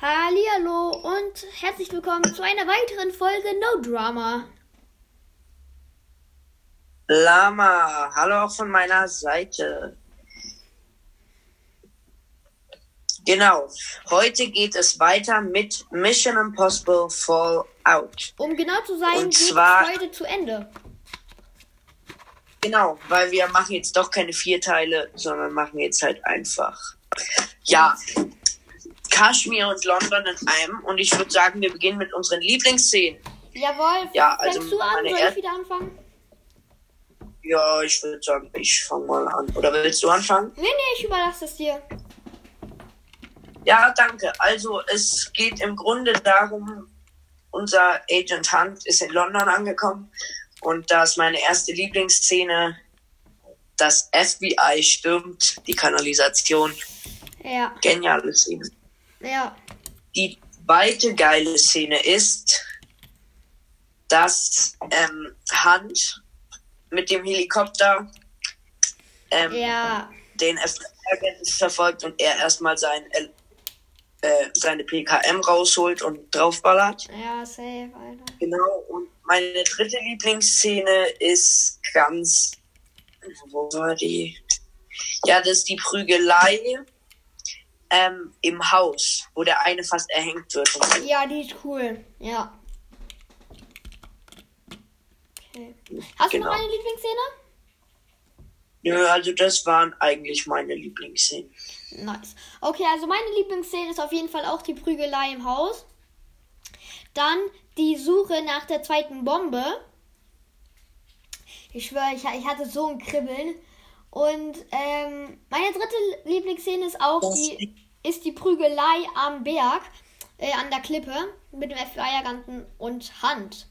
Hallo und herzlich willkommen zu einer weiteren Folge No Drama. Lama, hallo auch von meiner Seite. Genau, heute geht es weiter mit Mission Impossible Fallout. Um genau zu sein, Und geht zwar- es heute zu Ende. Genau, weil wir machen jetzt doch keine vier Teile, sondern machen jetzt halt einfach. Ja, Kaschmir und London in einem. Und ich würde sagen, wir beginnen mit unseren Lieblingsszenen. Jawohl, Ja, also fängst du an? meine Soll ich wieder anfangen? Ja, ich würde sagen, ich fange mal an. Oder willst du anfangen? Nee, nee, ich überlasse es dir. Ja, danke. Also es geht im Grunde darum, unser Agent Hunt ist in London angekommen und da ist meine erste Lieblingsszene. Das FBI stürmt die Kanalisation. Ja, Geniale Szene. Ja. Die zweite geile Szene ist, dass ähm, Hunt mit dem Helikopter ähm, Ja, den FBI-Agenten verfolgt und er erstmal sein, äh, seine PKM rausholt und draufballert. ja, safe, Alter. Genau, und meine dritte Lieblingsszene ist ganz. Wo war die? Ja, das ist die Prügelei ähm, im Haus, wo der eine fast erhängt wird. Ja, die ist cool. Ja. Okay. Hast du Genau. noch eine Lieblingsszene? Nö, also das waren eigentlich meine Lieblingsszenen. Nice. Okay, also meine Lieblingsszene ist auf jeden Fall auch die Prügelei im Haus. Dann die Suche nach der zweiten Bombe. Ich schwöre, ich, ich hatte so ein Kribbeln. Und ähm, meine dritte Lieblingsszene ist auch die, ist die Prügelei am Berg, äh, an der Klippe, mit dem FBI-Agenten und Hand.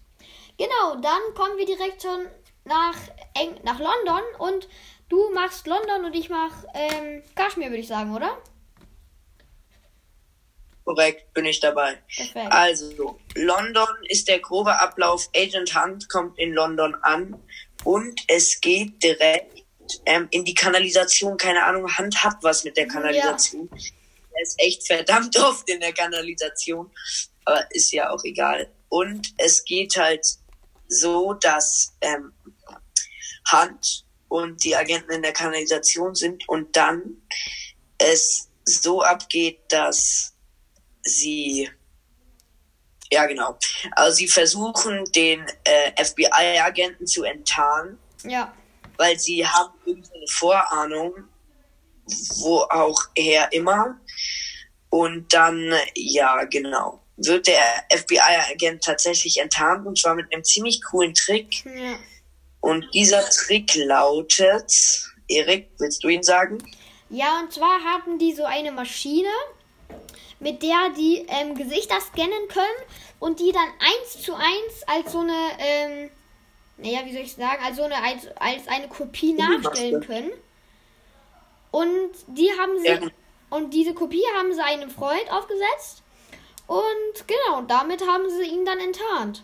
Genau, dann kommen wir direkt schon nach, Eng nach London und du machst London und ich mach ähm, Kaschmir, würde ich sagen, oder? Korrekt, bin ich dabei. Perfekt. Also, London ist der grobe Ablauf. Agent Hunt kommt in London an und es geht direkt ähm, in die Kanalisation. Keine Ahnung, Hunt hat was mit der Kanalisation. Er ist echt verdammt oft in der Kanalisation, aber ist ja auch egal. Und es geht halt so, dass ähm, Hunt und die Agenten in der Kanalisation sind und dann es so abgeht, dass sie ja genau. Also sie versuchen den äh, FBI-Agenten zu enttarnen, Ja, weil sie haben irgendeine Vorahnung, wo auch er immer. Und dann, ja genau, wird der FBI-Agent tatsächlich enttarnt und zwar mit einem ziemlich coolen Trick. ja. Und dieser Trick lautet, Erik, willst du ihn sagen? Ja, und zwar haben die so eine Maschine, mit der die ähm, Gesichter scannen können und die dann eins zu eins als so eine, ähm, naja, wie soll ich sagen, als so eine, als, als eine Kopie nachstellen können. Und die haben sie, Ja, und diese Kopie haben sie einem Freund aufgesetzt. Und genau, damit haben sie ihn dann enttarnt.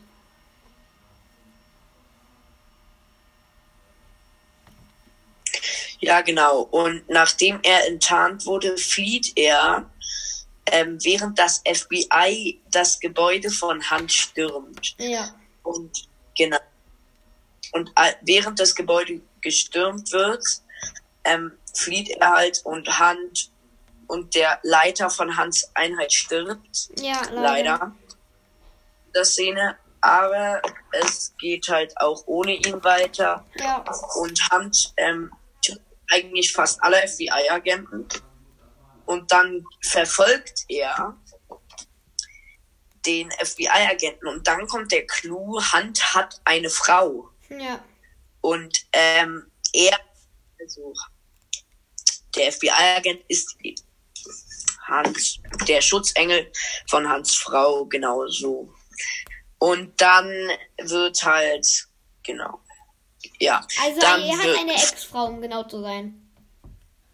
Ja, genau. Und nachdem er enttarnt wurde, flieht er, ähm, während das FBI das Gebäude von Hand stürmt. Ja. Und. Und äh, während das Gebäude gestürmt wird, ähm, flieht er halt und Hand und der Leiter von Hans Einheit stirbt. Ja, leider. Leider. Das Szene. Aber es geht halt auch ohne ihn weiter Ja. und Hunt ähm, eigentlich fast alle FBI-Agenten. Und dann verfolgt er den FBI-Agenten. Und dann kommt der Clou, Hunt hat eine Frau. Ja. Und ähm, er, also der FBI-Agent ist Hans, der Schutzengel von Hans Frau, genau so. Und dann wird halt, genau, ja. Also dann er hat eine Ex-Frau, um genau zu sein.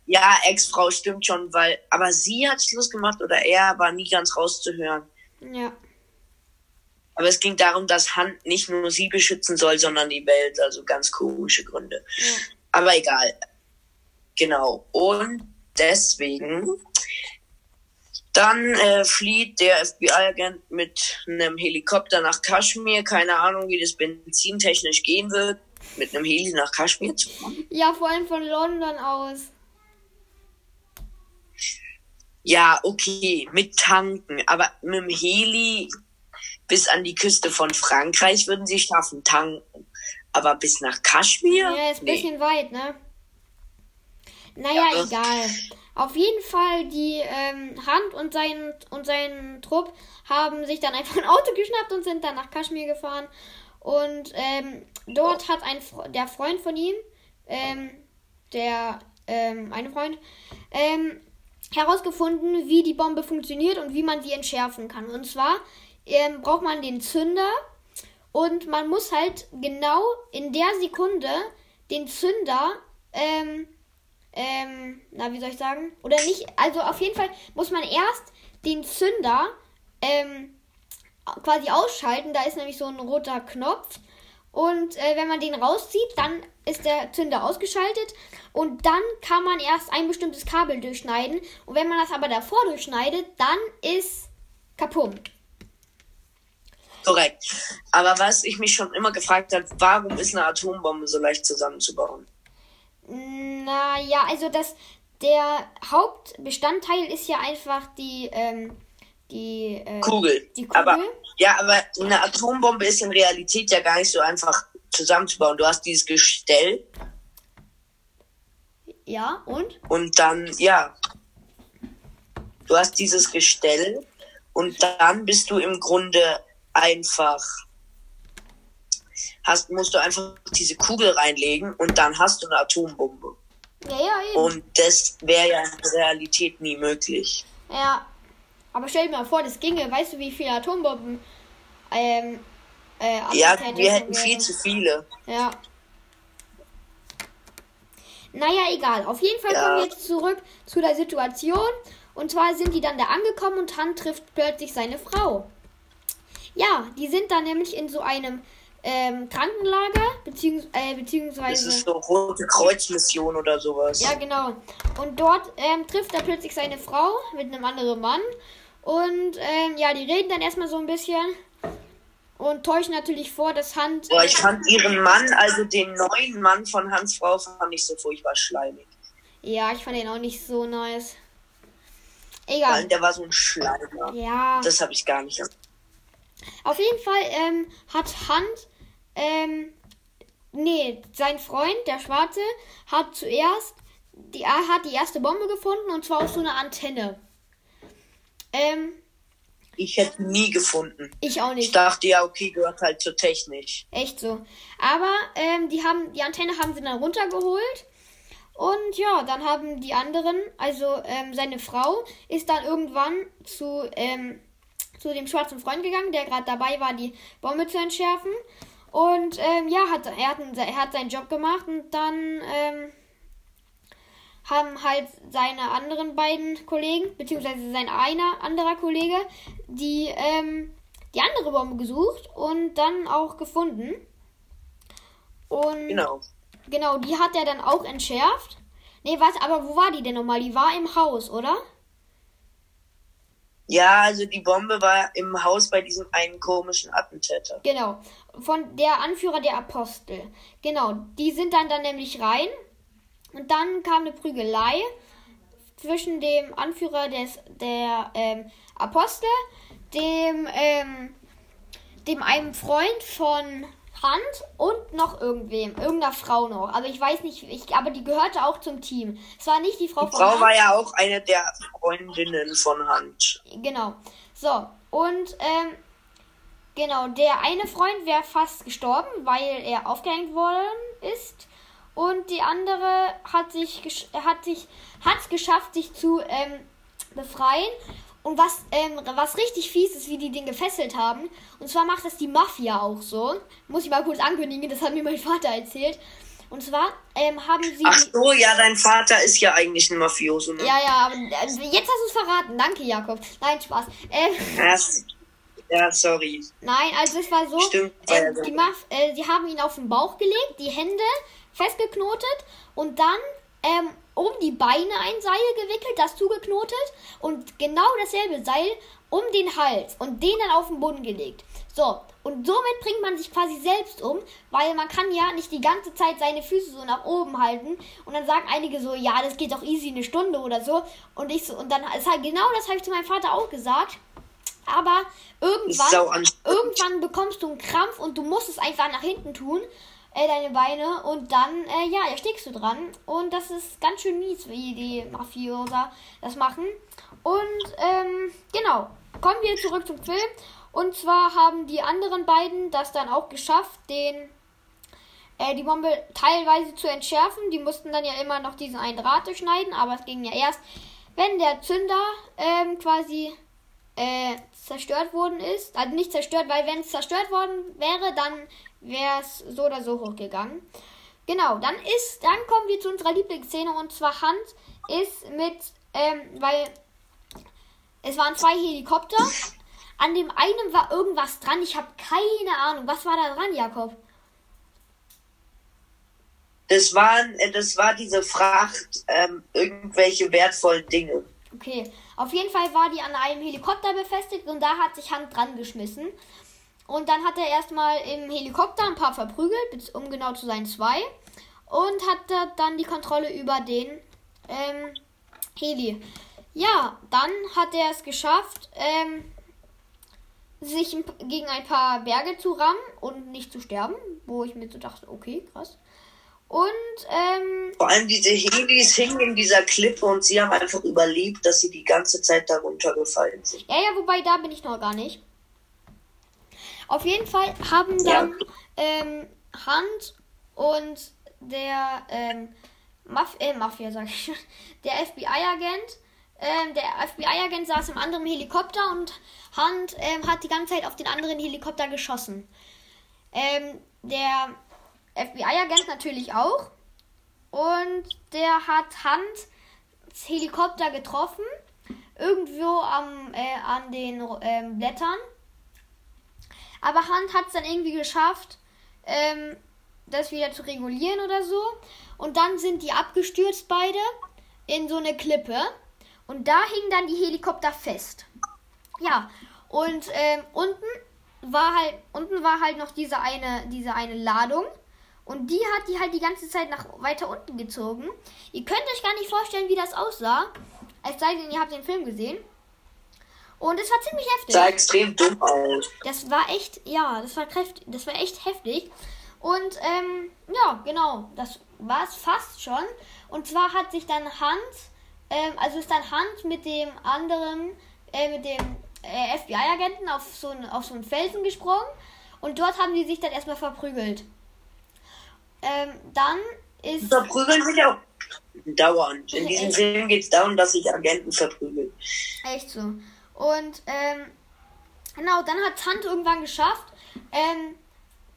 Ja, Ex-Frau stimmt schon, weil, aber sie hat Schluss gemacht oder er war nie ganz rauszuhören. Ja. Aber es ging darum, dass Hand nicht nur sie beschützen soll, sondern die Welt, also ganz komische Gründe. Ja. Aber egal. Genau. Und deswegen Dann äh, flieht der FBI-Agent mit einem Helikopter nach Kaschmir. Keine Ahnung, wie das benzintechnisch gehen wird, mit einem Heli nach Kaschmir zu fahren. Ja, vor allem von London aus. Ja, okay, mit Tanken. Aber mit dem Heli bis an die Küste von Frankreich würden sie schaffen, tanken. Aber bis nach Kaschmir? Ja, ist ein bisschen weit, ne? Naja, ja, egal. Auf jeden Fall, die ähm, Hand und sein, und sein Trupp haben sich dann einfach ein Auto geschnappt und sind dann nach Kaschmir gefahren. Und ähm, dort hat ein der Freund von ihm, ähm, der ähm, eine Freund, ähm, herausgefunden, wie die Bombe funktioniert und wie man sie entschärfen kann. Und zwar ähm, braucht man den Zünder und man muss halt genau in der Sekunde den Zünder, ähm, ähm, na, wie soll ich sagen? Oder nicht, also auf jeden Fall muss man erst den Zünder, ähm, quasi ausschalten. Da ist nämlich so ein roter Knopf. Und äh, wenn man den rauszieht, dann ist der Zünder ausgeschaltet. Und dann kann man erst ein bestimmtes Kabel durchschneiden. Und wenn man das aber davor durchschneidet, dann ist kaputt. Korrekt. Aber was ich mich schon immer gefragt habe, warum ist eine Atombombe so leicht zusammenzubauen? Naja, also das, der Hauptbestandteil ist ja einfach die, ähm, die, äh, Kugel. die Kugel. Aber, ja, aber eine Atombombe ist in Realität ja gar nicht so einfach zusammenzubauen. Du hast dieses Gestell. Ja, und? Und dann, ja. Du hast dieses Gestell und dann bist du im Grunde einfach hast, musst du einfach diese Kugel reinlegen und dann hast du eine Atombombe. Ja, ja, eben. Und das wäre ja in Realität nie möglich. Ja. Aber stell dir mal vor, das ginge. Weißt du, wie viele Atombomben ähm, äh, Ja, wir hätten viel zu viele. Ja. Naja, egal. Auf jeden Fall ja. kommen wir jetzt zurück zu der Situation. Und zwar sind die dann da angekommen und Han trifft plötzlich seine Frau. Ja, die sind dann nämlich in so einem ähm, Krankenlager, beziehungs äh, beziehungsweise. Das ist so Rote Kreuzmission oder sowas. Ja, genau. Und dort ähm, trifft er plötzlich seine Frau mit einem anderen Mann. Und ähm, ja, die reden dann erstmal so ein bisschen und täuschen natürlich vor, dass Hans. Boah, ich fand ihren Mann, also den neuen Mann von Hans Frau, fand ich so furchtbar schleimig. Ja, ich fand ihn auch nicht so nice. Egal. Weil der war so ein Schleimer. Ja. Das habe ich gar nicht. Auf jeden Fall ähm, hat Hans ähm, nee, sein Freund, der Schwarze, hat zuerst die, er hat die erste Bombe gefunden und zwar auf so einer Antenne. Ähm, ich hätte nie gefunden. Ich auch nicht. Ich dachte ja, okay, gehört halt zur Technik. Echt so. Aber ähm, die haben die Antenne haben sie dann runtergeholt. Und ja, dann haben die anderen, also ähm, seine Frau, ist dann irgendwann zu, ähm, zu dem schwarzen Freund gegangen, der gerade dabei war, die Bombe zu entschärfen. Und ähm, ja, hat, er, hat, er hat seinen Job gemacht und dann ähm, haben halt seine anderen beiden Kollegen, beziehungsweise sein einer anderer Kollege, die, ähm, die andere Bombe gesucht und dann auch gefunden. Und genau. Genau, die hat er dann auch entschärft. Nee, was, aber wo war die denn nochmal? Die war im Haus, oder? Ja, also die Bombe war im Haus bei diesem einen komischen Attentäter. Genau, von der Anführer der Apostel. Genau, die sind dann dann nämlich rein und dann kam eine Prügelei zwischen dem Anführer des der ähm, Apostel, dem ähm, dem einem Freund von Hand und noch irgendwem, irgendeiner Frau noch. Aber ich weiß nicht, ich, aber die gehörte auch zum Team. Es war nicht die Frau die von Frau Hand. war ja auch eine der Freundinnen von Hand. Genau. So, und ähm, genau, der eine Freund wäre fast gestorben, weil er aufgehängt worden ist. Und die andere hat sich hat sich hat's geschafft, sich zu ähm, befreien. Und was, ähm, was richtig fies ist, wie die den gefesselt haben. Und zwar macht das die Mafia auch so. Muss ich mal kurz ankündigen, das hat mir mein Vater erzählt. Und zwar ähm, haben sie. Ach so, ja, dein Vater ist ja eigentlich ein Mafioso, ne? Ja, ja, äh, jetzt hast du es verraten. Danke, Jakob. Nein, Spaß. Ähm, ja, sorry. Nein, also es war so. Stimmt. Ähm, die Maf äh, sie haben ihn auf den Bauch gelegt, die Hände festgeknotet und dann ähm, um die Beine ein Seil gewickelt, das zugeknotet und genau dasselbe Seil um den Hals und den dann auf den Boden gelegt. So, und somit bringt man sich quasi selbst um, weil man kann ja nicht die ganze Zeit seine Füße so nach oben halten. Und dann sagen einige so, ja, das geht doch easy eine Stunde oder so. Und ich so, und dann ist halt genau das habe ich zu meinem Vater auch gesagt. Aber irgendwann, irgendwann bekommst du einen Krampf und du musst es einfach nach hinten tun, äh, deine Beine, und dann, äh, ja, erstickst du dran. Und das ist ganz schön mies, wie die Mafiosa das machen. Und, ähm, genau. Kommen wir zurück zum Film. Und zwar haben die anderen beiden das dann auch geschafft, den äh, die Bombe teilweise zu entschärfen. Die mussten dann ja immer noch diesen einen Draht durchschneiden, aber es ging ja erst, wenn der Zünder ähm, quasi äh, zerstört worden ist. Also nicht zerstört, weil wenn es zerstört worden wäre, dann wäre es so oder so hochgegangen. Genau, dann ist, dann kommen wir zu unserer Lieblingsszene und zwar Hand ist mit, ähm, weil es waren zwei Helikopter an dem einen war irgendwas dran. Ich habe keine Ahnung. Was war da dran, Jakob? Das waren, äh, das war diese Fracht, ähm, irgendwelche wertvollen Dinge. Okay, auf jeden Fall war die an einem Helikopter befestigt und da hat sich Hand dran geschmissen. Und dann hat er erstmal im Helikopter ein paar verprügelt, um genau zu sein, zwei. Und hatte dann die Kontrolle über den ähm, Heli. Ja, dann hat er es geschafft, ähm, sich gegen ein paar Berge zu rammen und nicht zu sterben, wo ich mir so dachte, okay, krass. Und ähm, vor allem diese Helis hingen in dieser Klippe und sie haben einfach überlebt, dass sie die ganze Zeit darunter gefallen sind. Ja, ja, wobei da bin ich noch gar nicht. Auf jeden Fall haben dann ja. ähm, Hand und der ähm, Maf äh, Mafia, sag ich, der FBI-Agent ähm, der FBI-Agent saß im anderen Helikopter und Hunt ähm, hat die ganze Zeit auf den anderen Helikopter geschossen. Ähm, der FBI-Agent natürlich auch. Und der hat Hunt Helikopter getroffen. Irgendwo am, äh, an den ähm, Blättern. Aber Hunt hat es dann irgendwie geschafft, ähm, das wieder zu regulieren oder so. Und dann sind die abgestürzt beide in so eine Klippe. Und da hingen dann die Helikopter fest. Ja, und ähm, unten war halt unten war halt noch diese eine diese eine Ladung und die hat die halt die ganze Zeit nach weiter unten gezogen. Ihr könnt euch gar nicht vorstellen, wie das aussah. Es sei denn, ihr habt den Film gesehen. Und es war ziemlich heftig. Sah extrem dumm aus. Das war echt, ja, das war kräftig, das war echt heftig. Und ähm, ja, genau, das war es fast schon. Und zwar hat sich dann Hans ähm, also ist dann Hand mit dem anderen, äh, mit dem äh, FBI-Agenten auf so, ein, auf so einen Felsen gesprungen und dort haben die sich dann erstmal verprügelt. Ähm, dann ist. Verprügeln sich auch dauernd. In diesem? Film geht es darum, dass sich Agenten verprügeln. Echt so. Und ähm, genau, dann hat Hand irgendwann geschafft, ähm,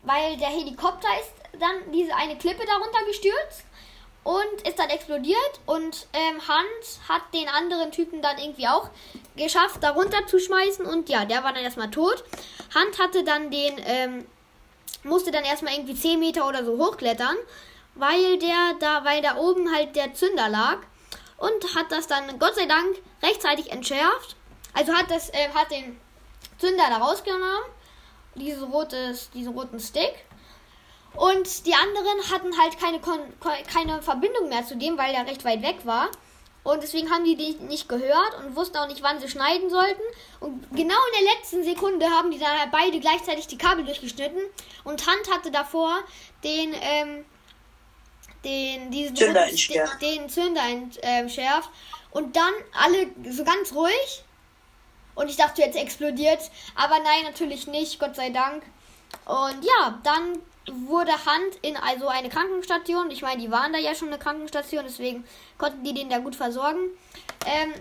weil der Helikopter ist dann diese eine Klippe darunter gestürzt und ist dann explodiert und ähm, Hans hat den anderen Typen dann irgendwie auch geschafft, darunter zu schmeißen und ja, der war dann erstmal tot. Hans hatte dann den, ähm, musste dann erstmal irgendwie 10 Meter oder so hochklettern, weil der da, weil da oben halt der Zünder lag und hat das dann Gott sei Dank rechtzeitig entschärft. Also hat das, äh, hat den Zünder da rausgenommen, dieses rotes, diesen roten Stick und die anderen hatten halt keine, keine Verbindung mehr zu dem, weil er recht weit weg war. Und deswegen haben die die nicht gehört und wussten auch nicht, wann sie schneiden sollten. Und genau in der letzten Sekunde haben die dann beide gleichzeitig die Kabel durchgeschnitten. Und Hand hatte davor den, ähm, den, diesen Zünder den, den Zünder entschärft. Und dann alle so ganz ruhig. Und ich dachte, jetzt explodiert. Aber nein, natürlich nicht, Gott sei Dank. Und ja, dann wurde Hand in also eine Krankenstation. Ich meine, die waren da ja schon eine Krankenstation, deswegen konnten die den da gut versorgen. Ähm,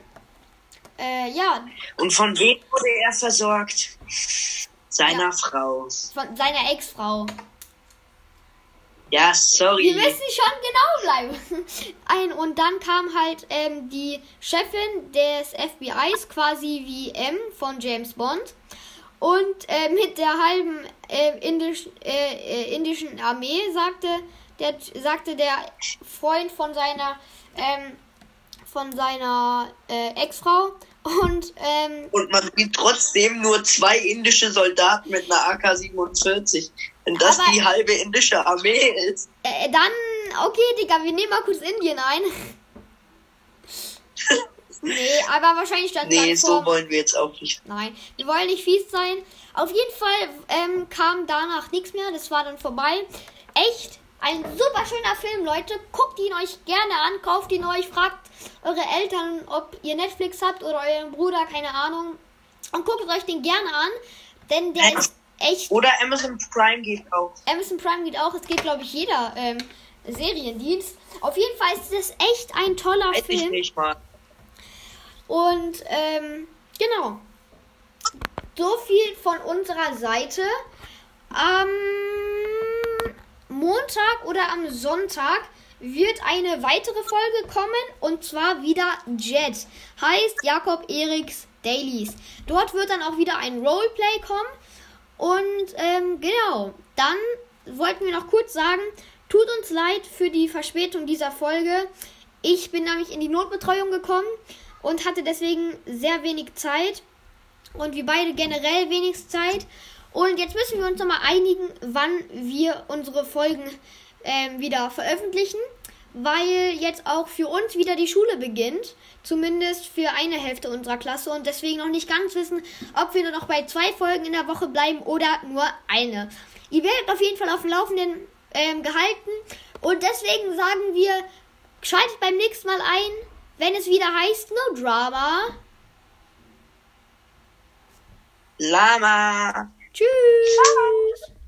äh, ja. Und von wem wurde er versorgt? Seiner ja. Frau. Von seiner Ex-Frau. Ja, sorry. Wir müssen schon genau bleiben. Ein, und dann kam halt ähm, die Chefin des FBIs, quasi wie M von James Bond. Und äh, mit der halben äh, indisch, äh, äh, indischen Armee sagte der sagte der Freund von seiner ähm, von seiner äh, Ex-Frau. Und, ähm, und man sieht trotzdem nur zwei indische Soldaten mit einer AK-47. Wenn das aber, die halbe indische Armee ist. Äh, dann, okay, Digga, wir nehmen mal kurz Indien ein. nee, aber wahrscheinlich stand Nee, so wollen wir jetzt auch nicht. Nein, wir wollen nicht fies sein. Auf jeden Fall ähm, kam danach nichts mehr. Das war dann vorbei. Echt ein super schöner Film, Leute. Guckt ihn euch gerne an, kauft ihn euch, fragt eure Eltern, ob ihr Netflix habt oder euren Bruder, keine Ahnung. Und guckt euch den gerne an, denn der ist echt. Oder Amazon Prime geht auch. Amazon Prime geht auch. Es geht, glaube ich, jeder ähm, Seriendienst. Auf jeden Fall ist das echt ein toller Weiß Film. Ich nicht mal. Und ähm, genau. So viel von unserer Seite. Ähm, Montag oder am Sonntag wird eine weitere Folge kommen und zwar wieder Jet. Heißt Jakob Eriks Dailies. Dort wird dann auch wieder ein Roleplay kommen. Und ähm, genau, dann wollten wir noch kurz sagen, tut uns leid für die Verspätung dieser Folge. Ich bin nämlich in die Notbetreuung gekommen und hatte deswegen sehr wenig Zeit. Und wir beide generell wenig Zeit. Und jetzt müssen wir uns nochmal einigen, wann wir unsere Folgen ähm, wieder veröffentlichen, weil jetzt auch für uns wieder die Schule beginnt. Zumindest für eine Hälfte unserer Klasse und deswegen noch nicht ganz wissen, ob wir nur noch bei zwei Folgen in der Woche bleiben oder nur eine. Ihr werdet auf jeden Fall auf dem Laufenden ähm, gehalten und deswegen sagen wir, schaltet beim nächsten Mal ein, wenn es wieder heißt No Drama. Lama. Tschüss. Ciao.